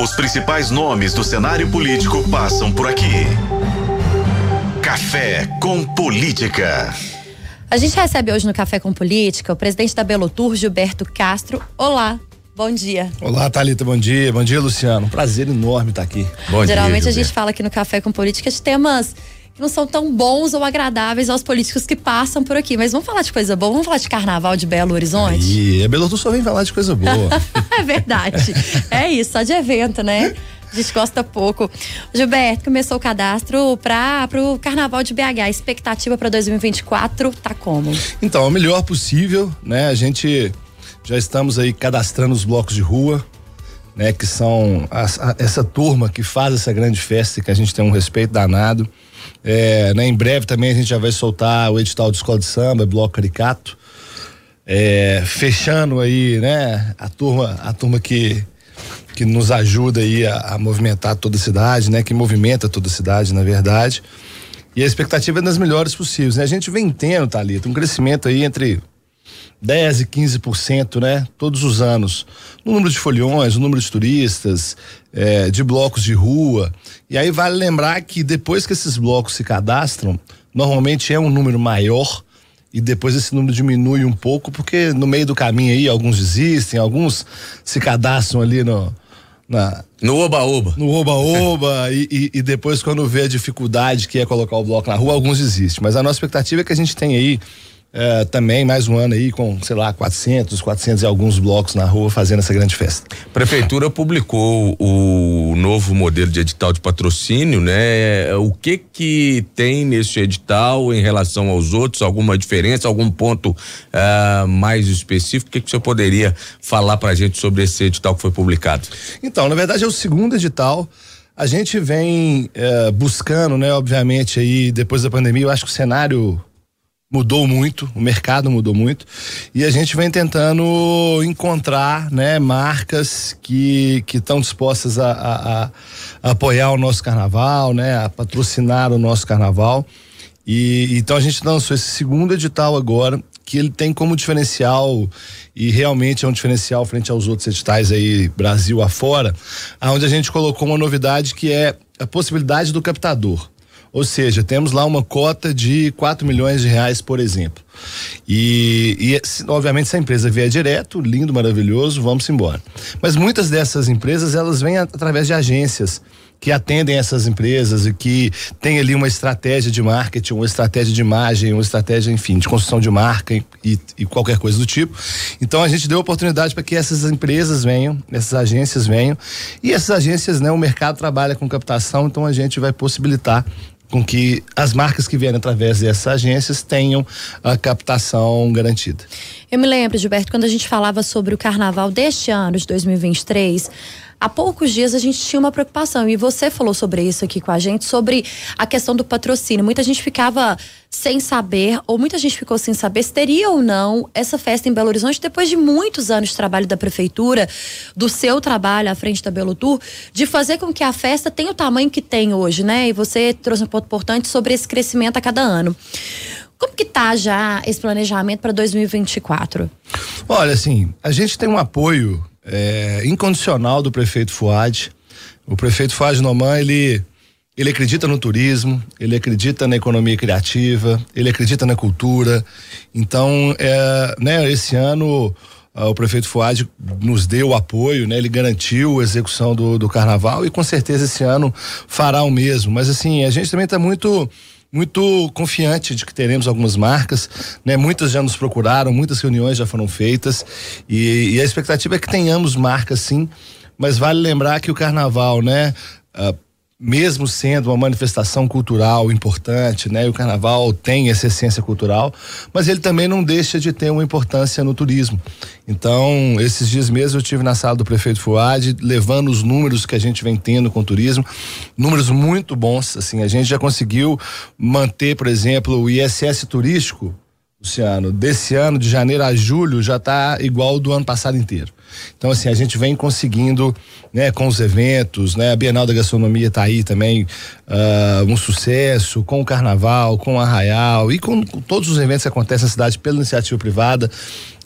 Os principais nomes do cenário político passam por aqui. Café com Política. A gente recebe hoje no Café com Política o presidente da Belotur, Gilberto Castro. Olá, bom dia. Olá, Thalita, bom dia. Bom dia, Luciano. prazer enorme estar aqui. Bom Geralmente dia, a gente fala aqui no Café com Política de temas que não são tão bons ou agradáveis aos políticos que passam por aqui. Mas vamos falar de coisa boa, vamos falar de carnaval de Belo Horizonte? E a Belo Horizonte só vem falar de coisa boa. é verdade. é isso, só de evento, né? A gente gosta pouco. Gilberto, começou o cadastro para o Carnaval de BH. A expectativa para 2024 tá como? Então, o melhor possível, né? A gente já estamos aí cadastrando os blocos de rua, né? Que são a, a, essa turma que faz essa grande festa que a gente tem um respeito danado. É, né, em breve também a gente já vai soltar o edital de escola de samba, bloco caricato. É, fechando aí, né, a turma, a turma que que nos ajuda aí a, a, movimentar toda a cidade, né, que movimenta toda a cidade, na verdade. E a expectativa é das melhores possíveis, né? A gente vem tendo, Thalita, um crescimento aí entre 10 e 15%, né? Todos os anos. No número de foliões, no número de turistas, é, de blocos de rua. E aí vale lembrar que depois que esses blocos se cadastram, normalmente é um número maior e depois esse número diminui um pouco, porque no meio do caminho aí alguns desistem, alguns se cadastram ali no. Na, no oba-oba. No oba-oba, e, e, e, depois, quando vê a dificuldade que é colocar o bloco na rua, alguns desistem. Mas a nossa expectativa é que a gente tenha aí é, também mais um ano aí com, sei lá, 400, 400 e alguns blocos na rua fazendo essa grande festa. Prefeitura publicou o novo modelo de edital de patrocínio, né? O que que tem nesse edital em relação aos outros? Alguma diferença? Algum ponto uh, mais específico? O que que você poderia falar pra gente sobre esse edital que foi publicado? Então, na verdade é o segundo edital. A gente vem uh, buscando, né? Obviamente aí depois da pandemia, eu acho que o cenário mudou muito, o mercado mudou muito e a gente vem tentando encontrar, né, marcas que que estão dispostas a, a, a, apoiar o nosso carnaval, né, a patrocinar o nosso carnaval e então a gente lançou esse segundo edital agora que ele tem como diferencial e realmente é um diferencial frente aos outros editais aí Brasil afora, aonde a gente colocou uma novidade que é a possibilidade do captador. Ou seja, temos lá uma cota de 4 milhões de reais, por exemplo. E, e obviamente se a empresa vier direto, lindo, maravilhoso, vamos embora. Mas muitas dessas empresas, elas vêm através de agências que atendem essas empresas e que tem ali uma estratégia de marketing, uma estratégia de imagem, uma estratégia, enfim, de construção de marca e, e, qualquer coisa do tipo. Então a gente deu oportunidade para que essas empresas venham, essas agências venham. E essas agências, né, o mercado trabalha com captação, então a gente vai possibilitar com que as marcas que vierem através dessas agências tenham a captação garantida. Eu me lembro, Gilberto, quando a gente falava sobre o carnaval deste ano, de 2023, há poucos dias a gente tinha uma preocupação e você falou sobre isso aqui com a gente, sobre a questão do patrocínio. Muita gente ficava sem saber, ou muita gente ficou sem saber se teria ou não essa festa em Belo Horizonte depois de muitos anos de trabalho da prefeitura, do seu trabalho à frente da Belo Tour, de fazer com que a festa tenha o tamanho que tem hoje, né? E você trouxe um ponto importante sobre esse crescimento a cada ano. Como que tá já esse planejamento para 2024? Olha, assim, a gente tem um apoio é, incondicional do prefeito Fuad. O prefeito Fuad Noman, ele, ele acredita no turismo, ele acredita na economia criativa, ele acredita na cultura. Então, é, né, esse ano ah, o prefeito Fuad nos deu apoio, né? Ele garantiu a execução do, do carnaval e com certeza esse ano fará o mesmo. Mas assim, a gente também está muito muito confiante de que teremos algumas marcas, né? Muitas já nos procuraram, muitas reuniões já foram feitas e, e a expectativa é que tenhamos marcas sim, mas vale lembrar que o carnaval, né? Uh, mesmo sendo uma manifestação cultural importante, né? E o carnaval tem essa essência cultural, mas ele também não deixa de ter uma importância no turismo. Então, esses dias mesmo eu tive na sala do prefeito Fuad, levando os números que a gente vem tendo com o turismo, números muito bons, assim, a gente já conseguiu manter, por exemplo, o ISS turístico Luciano, desse ano, de janeiro a julho, já está igual do ano passado inteiro. Então, assim, a gente vem conseguindo, né, com os eventos, né, a Bienal da Gastronomia está aí também, uh, um sucesso, com o Carnaval, com o Arraial e com, com, todos os eventos que acontecem na cidade pela iniciativa privada,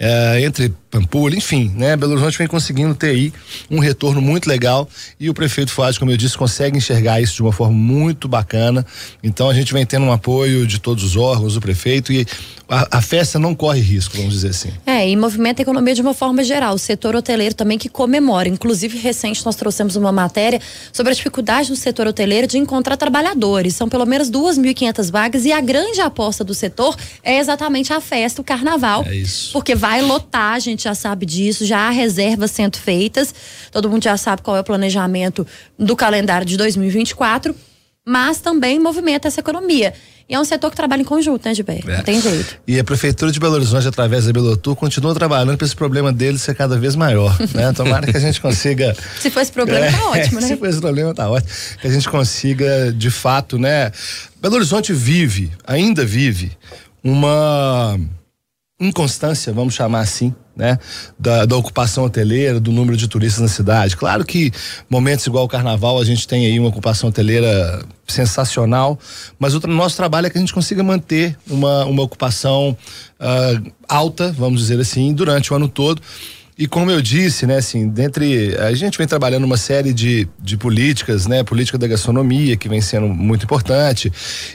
uh, entre Pampulha, enfim, né? Belo Horizonte vem conseguindo ter aí um retorno muito legal e o prefeito Fuad, como eu disse, consegue enxergar isso de uma forma muito bacana. Então a gente vem tendo um apoio de todos os órgãos, do prefeito e a, a festa não corre risco, vamos dizer assim. É, e movimenta a economia de uma forma geral. O setor hoteleiro também que comemora. Inclusive, recente nós trouxemos uma matéria sobre a dificuldade do setor hoteleiro de encontrar trabalhadores. São pelo menos 2.500 vagas e a grande aposta do setor é exatamente a festa, o carnaval. É isso. Porque vai lotar, a gente já sabe disso, já há reservas sendo feitas. Todo mundo já sabe qual é o planejamento do calendário de 2024, mas também movimenta essa economia. E é um setor que trabalha em conjunto, né, Gilberto? É. Não tem jeito. E a Prefeitura de Belo Horizonte, através da Belotur, continua trabalhando para esse problema dele ser cada vez maior. Né? Tomara que a gente consiga. Se for esse problema, tá ótimo, né? Se for esse problema, tá ótimo. Que a gente consiga, de fato, né? Belo Horizonte vive, ainda vive, uma inconstância, vamos chamar assim, né? Da, da, ocupação hoteleira, do número de turistas na cidade. Claro que momentos igual o carnaval a gente tem aí uma ocupação hoteleira sensacional, mas o nosso trabalho é que a gente consiga manter uma, uma ocupação uh, alta, vamos dizer assim, durante o ano todo. E como eu disse, né, assim, dentre. A gente vem trabalhando uma série de, de políticas, né? Política da gastronomia, que vem sendo muito importante.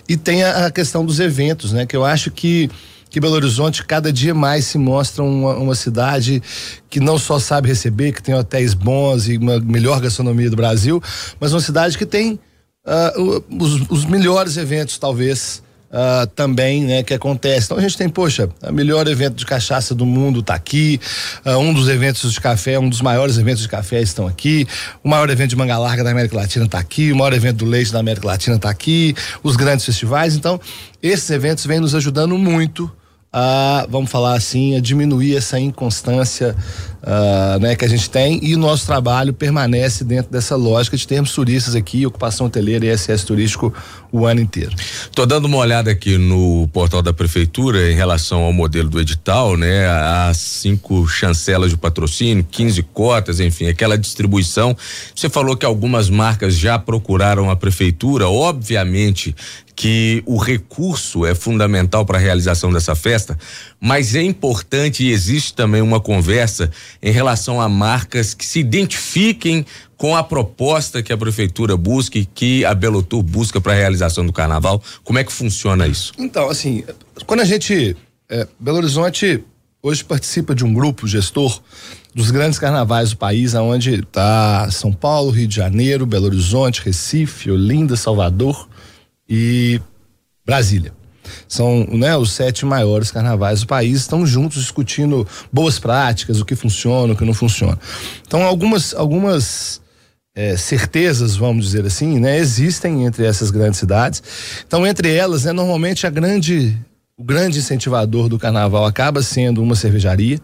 E tem a, a questão dos eventos, né? Que eu acho que que Belo Horizonte cada dia mais se mostra uma, uma, cidade que não só sabe receber, que tem hotéis bons e uma melhor gastronomia do Brasil, mas uma cidade que tem uh, os, os, melhores eventos, talvez. Uh, também, né, que acontece. Então a gente tem, poxa, o melhor evento de cachaça do mundo está aqui, uh, um dos eventos de café, um dos maiores eventos de café estão aqui, o maior evento de manga larga da América Latina está aqui, o maior evento do leite da América Latina está aqui, os grandes festivais. Então, esses eventos vêm nos ajudando muito a, vamos falar assim, a diminuir essa inconstância uh, né, que a gente tem e o nosso trabalho permanece dentro dessa lógica de termos turistas aqui, ocupação hoteleira e SS turístico o ano inteiro. Tô dando uma olhada aqui no portal da prefeitura em relação ao modelo do edital, né? As cinco chancelas de patrocínio, 15 cotas, enfim, aquela distribuição. Você falou que algumas marcas já procuraram a prefeitura, obviamente que o recurso é fundamental para a realização dessa festa, mas é importante e existe também uma conversa em relação a marcas que se identifiquem com a proposta que a prefeitura busca e que a Belotur busca para a realização do carnaval. Como é que funciona isso? Então, assim, quando a gente. É, Belo Horizonte hoje participa de um grupo gestor dos grandes carnavais do país, aonde está São Paulo, Rio de Janeiro, Belo Horizonte, Recife, Olinda, Salvador e Brasília. São né, os sete maiores carnavais do país, estão juntos discutindo boas práticas, o que funciona, o que não funciona. Então, algumas, algumas é, certezas, vamos dizer assim, né, existem entre essas grandes cidades. Então, entre elas, né, normalmente a grande, o grande incentivador do carnaval acaba sendo uma cervejaria.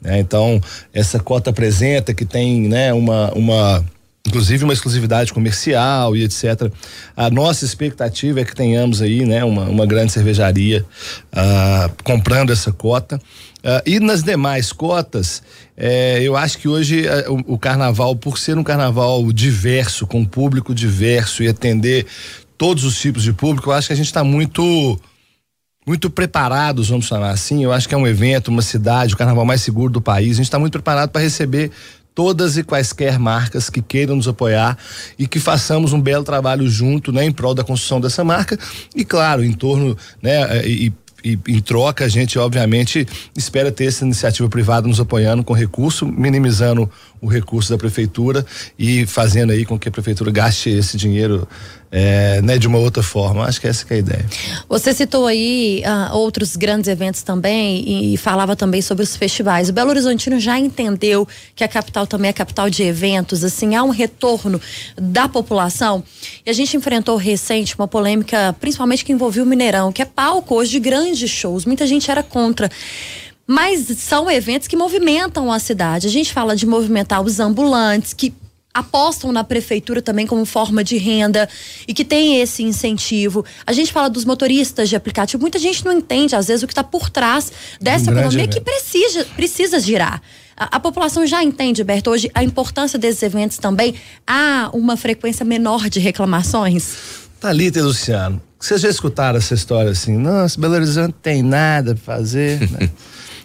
Né, então, essa cota apresenta que tem né, uma, uma inclusive uma exclusividade comercial e etc. A nossa expectativa é que tenhamos aí, né, uma, uma grande cervejaria uh, comprando essa cota. Uh, e nas demais cotas, eh, eu acho que hoje uh, o, o, carnaval, por ser um carnaval diverso, com público diverso e atender todos os tipos de público, eu acho que a gente está muito muito preparados, vamos chamar assim. Eu acho que é um evento, uma cidade, o carnaval mais seguro do país. A gente está muito preparado para receber todas e quaisquer marcas que queiram nos apoiar e que façamos um belo trabalho junto, né, em prol da construção dessa marca. E claro, em torno, né, eh, e, e em troca a gente obviamente espera ter essa iniciativa privada nos apoiando com recurso, minimizando o recurso da prefeitura e fazendo aí com que a prefeitura gaste esse dinheiro é, né, de uma outra forma. Acho que essa que é a ideia. Você citou aí uh, outros grandes eventos também e, e, falava também sobre os festivais. O Belo Horizontino já entendeu que a capital também é capital de eventos, assim, há um retorno da população. E a gente enfrentou recente uma polêmica, principalmente que envolveu o Mineirão, que é palco hoje de grandes shows. Muita gente era contra. Mas são eventos que movimentam a cidade. A gente fala de movimentar os ambulantes, que apostam na prefeitura também como forma de renda e que tem esse incentivo. A gente fala dos motoristas de aplicativo, muita gente não entende às vezes o que está por trás dessa um economia que precisa, precisa girar. A, a, população já entende, Berto, hoje a importância desses eventos também. Há uma frequência menor de reclamações? Thalita e Luciano, vocês já escutaram essa história assim? Nossa, Belo Horizonte tem nada para fazer, né?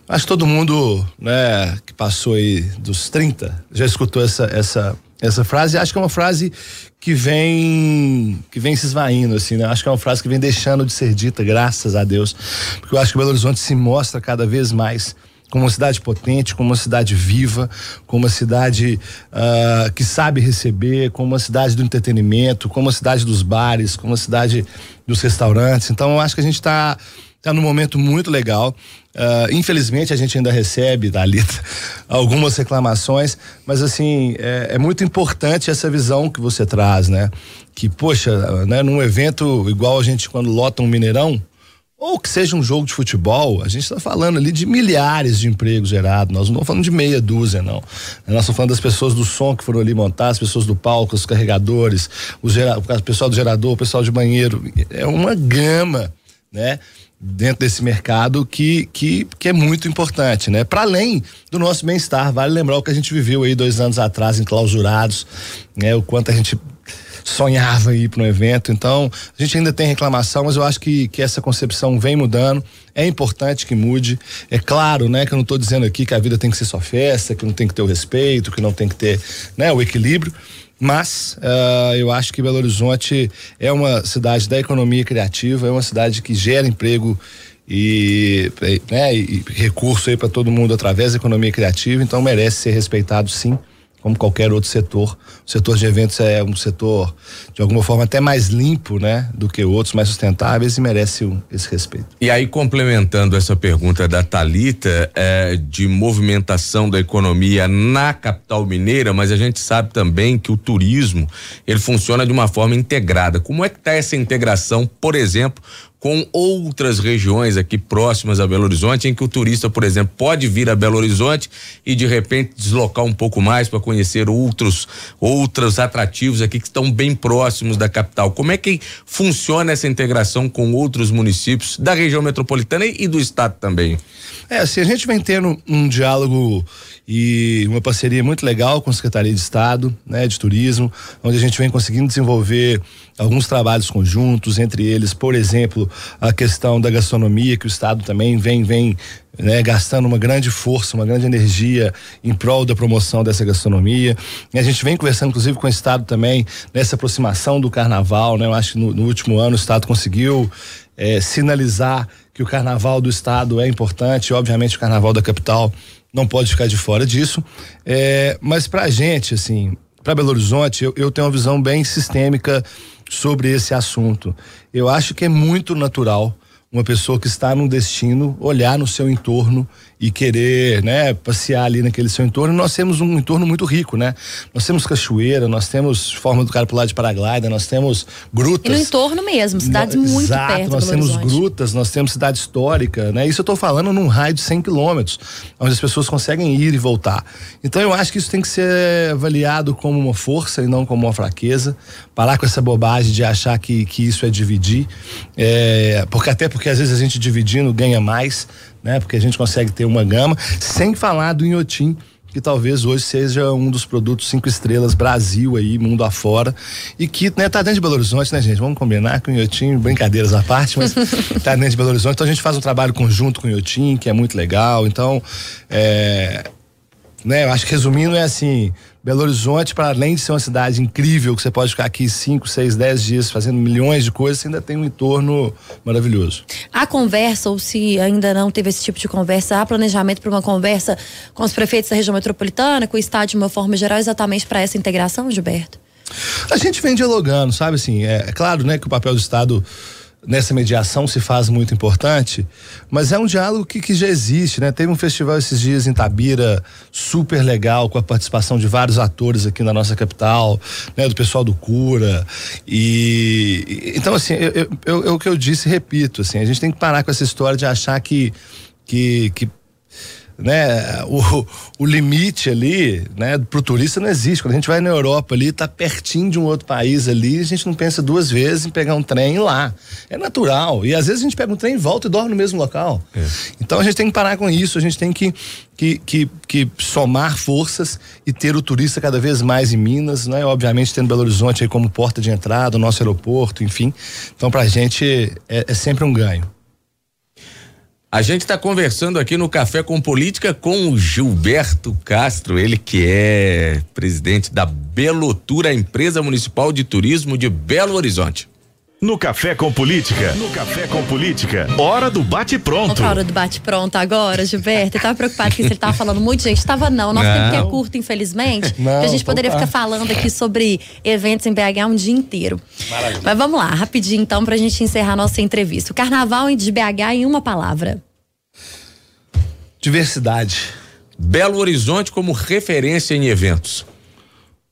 Acho que todo mundo, né, que passou aí dos 30 já escutou essa essa essa frase. Acho que é uma frase que vem que vem se esvaindo assim, né? Acho que é uma frase que vem deixando de ser dita, graças a Deus, porque eu acho que Belo Horizonte se mostra cada vez mais como uma cidade potente, como uma cidade viva, como uma cidade uh, que sabe receber, como uma cidade do entretenimento, como uma cidade dos bares, como uma cidade dos restaurantes. Então, eu acho que a gente está tá num momento muito legal. Uh, infelizmente a gente ainda recebe, Thalita, algumas reclamações, mas assim, é, é, muito importante essa visão que você traz, né? Que, poxa, né, num evento igual a gente quando lota um Mineirão, ou que seja um jogo de futebol, a gente está falando ali de milhares de empregos gerados. Nós não estamos falando de meia dúzia, não. Nós estamos falando das pessoas do som que foram ali montar, as pessoas do palco, os carregadores, gera, o pessoal do gerador, o pessoal de banheiro. É uma gama, né? Dentro desse mercado que, que, que é muito importante, né? Para além do nosso bem-estar, vale lembrar o que a gente viveu aí dois anos atrás, enclausurados, né? O quanto a gente sonhava ir para um evento. Então, a gente ainda tem reclamação, mas eu acho que, que essa concepção vem mudando. É importante que mude. É claro, né, que eu não estou dizendo aqui que a vida tem que ser só festa, que não tem que ter o respeito, que não tem que ter, né, o equilíbrio. Mas uh, eu acho que Belo Horizonte é uma cidade da economia criativa, é uma cidade que gera emprego e, né, e recurso aí para todo mundo através da economia criativa, então merece ser respeitado sim como qualquer outro setor. O setor de eventos é um setor, de alguma forma, até mais limpo, né? Do que outros, mais sustentáveis e merece um, esse respeito. E aí, complementando essa pergunta da Talita é, de movimentação da economia na capital mineira, mas a gente sabe também que o turismo, ele funciona de uma forma integrada. Como é que está essa integração, por exemplo, com outras regiões aqui próximas a Belo Horizonte, em que o turista, por exemplo, pode vir a Belo Horizonte e de repente deslocar um pouco mais para conhecer outros outros atrativos aqui que estão bem próximos da capital. Como é que funciona essa integração com outros municípios da região metropolitana e, do estado também? É, assim, a gente vem tendo um diálogo e uma parceria muito legal com a Secretaria de Estado, né, de Turismo, onde a gente vem conseguindo desenvolver alguns trabalhos conjuntos, entre eles, por exemplo, a questão da gastronomia, que o Estado também vem, vem né, gastando uma grande força, uma grande energia em prol da promoção dessa gastronomia. E a gente vem conversando, inclusive, com o Estado também nessa aproximação do Carnaval, né? Eu acho que no, no último ano o Estado conseguiu é, sinalizar que o Carnaval do Estado é importante, obviamente o Carnaval da capital não pode ficar de fora disso. É, mas para a gente, assim, para Belo Horizonte, eu, eu tenho uma visão bem sistêmica sobre esse assunto. Eu acho que é muito natural uma pessoa que está num destino olhar no seu entorno e querer, né, passear ali naquele seu entorno. Nós temos um entorno muito rico, né? Nós temos cachoeira, nós temos forma do cara pular de paraglida, nós temos grutas. E no entorno mesmo, cidades no, muito exato, perto. Nós temos Horizonte. grutas, nós temos cidade histórica, né? Isso eu estou falando num raio de 100 quilômetros, onde as pessoas conseguem ir e voltar. Então eu acho que isso tem que ser avaliado como uma força e não como uma fraqueza. Parar com essa bobagem de achar que, que isso é dividir, é, porque até porque às vezes a gente dividindo ganha mais né? Porque a gente consegue ter uma gama, sem falar do Inhotim, que talvez hoje seja um dos produtos cinco estrelas Brasil aí, mundo afora, e que né, tá dentro de Belo Horizonte, né, gente? Vamos combinar com o Inhotim, brincadeiras à parte, mas tá dentro de Belo Horizonte, então a gente faz um trabalho conjunto com o Inhotim, que é muito legal, então, é, né, eu acho que resumindo é assim, Belo Horizonte, para além de ser uma cidade incrível, que você pode ficar aqui 5, 6, 10 dias fazendo milhões de coisas, você ainda tem um entorno maravilhoso. Há conversa, ou se ainda não teve esse tipo de conversa, há planejamento para uma conversa com os prefeitos da região metropolitana, com o Estado de uma forma geral, exatamente para essa integração, Gilberto? A gente vem dialogando, sabe assim, é, é claro, né, que o papel do Estado nessa mediação se faz muito importante, mas é um diálogo que, que já existe, né? Teve um festival esses dias em Tabira, super legal, com a participação de vários atores aqui na nossa capital, né? Do pessoal do Cura e, então assim, eu, eu, eu, eu, o que eu disse, repito, assim, a gente tem que parar com essa história de achar que que, que né, o, o limite ali, né, pro turista não existe. Quando a gente vai na Europa ali, tá pertinho de um outro país ali, a gente não pensa duas vezes em pegar um trem lá. É natural. E às vezes a gente pega um trem, volta e dorme no mesmo local. É. Então a gente tem que parar com isso, a gente tem que, que, que, que somar forças e ter o turista cada vez mais em Minas, né? Obviamente tendo Belo Horizonte aí como porta de entrada, o nosso aeroporto, enfim. Então pra gente é, é sempre um ganho. A gente está conversando aqui no Café com Política com o Gilberto Castro, ele que é presidente da Belotura, empresa municipal de turismo de Belo Horizonte. No Café com Política. No Café com Política. Hora do bate-pronto. Hora do bate-pronto agora, Gilberto. Eu tava preocupado que você tava falando muito, gente. Tava não. Nosso tempo que é curto, infelizmente. Não, que a gente então poderia tá. ficar falando aqui sobre eventos em BH um dia inteiro. Maravilha. Mas vamos lá, rapidinho então, pra gente encerrar nossa entrevista. O carnaval de BH em uma palavra. Diversidade. Belo Horizonte como referência em eventos.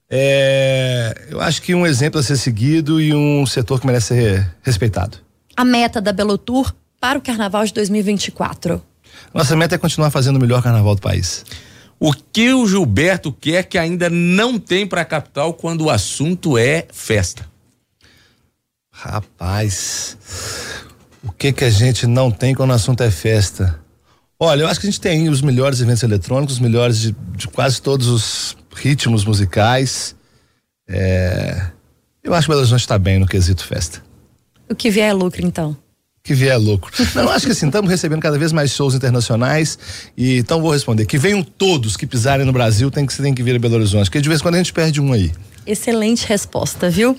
É, eu acho que um exemplo a ser seguido e um setor que merece ser respeitado. A meta da Belotour para o carnaval de 2024. Nossa meta é continuar fazendo o melhor carnaval do país. O que o Gilberto quer que ainda não tem para a capital quando o assunto é festa? Rapaz, o que que a gente não tem quando o assunto é festa? Olha, eu acho que a gente tem os melhores eventos eletrônicos, os melhores de, de quase todos os ritmos musicais. É, eu acho que o Belo Horizonte está bem no quesito festa. O que vier é lucro, então. Que vier é lucro. Não, acho que assim, estamos recebendo cada vez mais shows internacionais e então vou responder. Que venham todos que pisarem no Brasil, tem que, tem que vir a Belo Horizonte, porque de vez em quando a gente perde um aí. Excelente resposta, viu?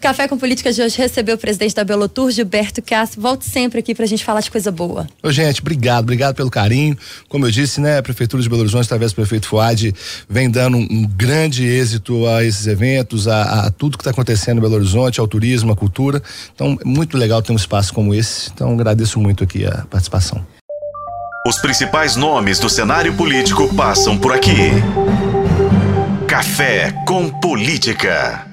Café com Política de hoje recebeu o presidente da Belotour, Gilberto Castro. Volte sempre aqui pra gente falar de coisa boa. Ô, gente, obrigado, obrigado pelo carinho. Como eu disse, né, a Prefeitura de Belo Horizonte, através do prefeito Fuad, vem dando um, um grande êxito a esses eventos, a, a tudo que está acontecendo em Belo Horizonte, ao turismo, à cultura. Então, é muito legal ter um espaço como esse. Então, agradeço muito aqui a participação. Os principais nomes do cenário político passam por aqui. Café com Política.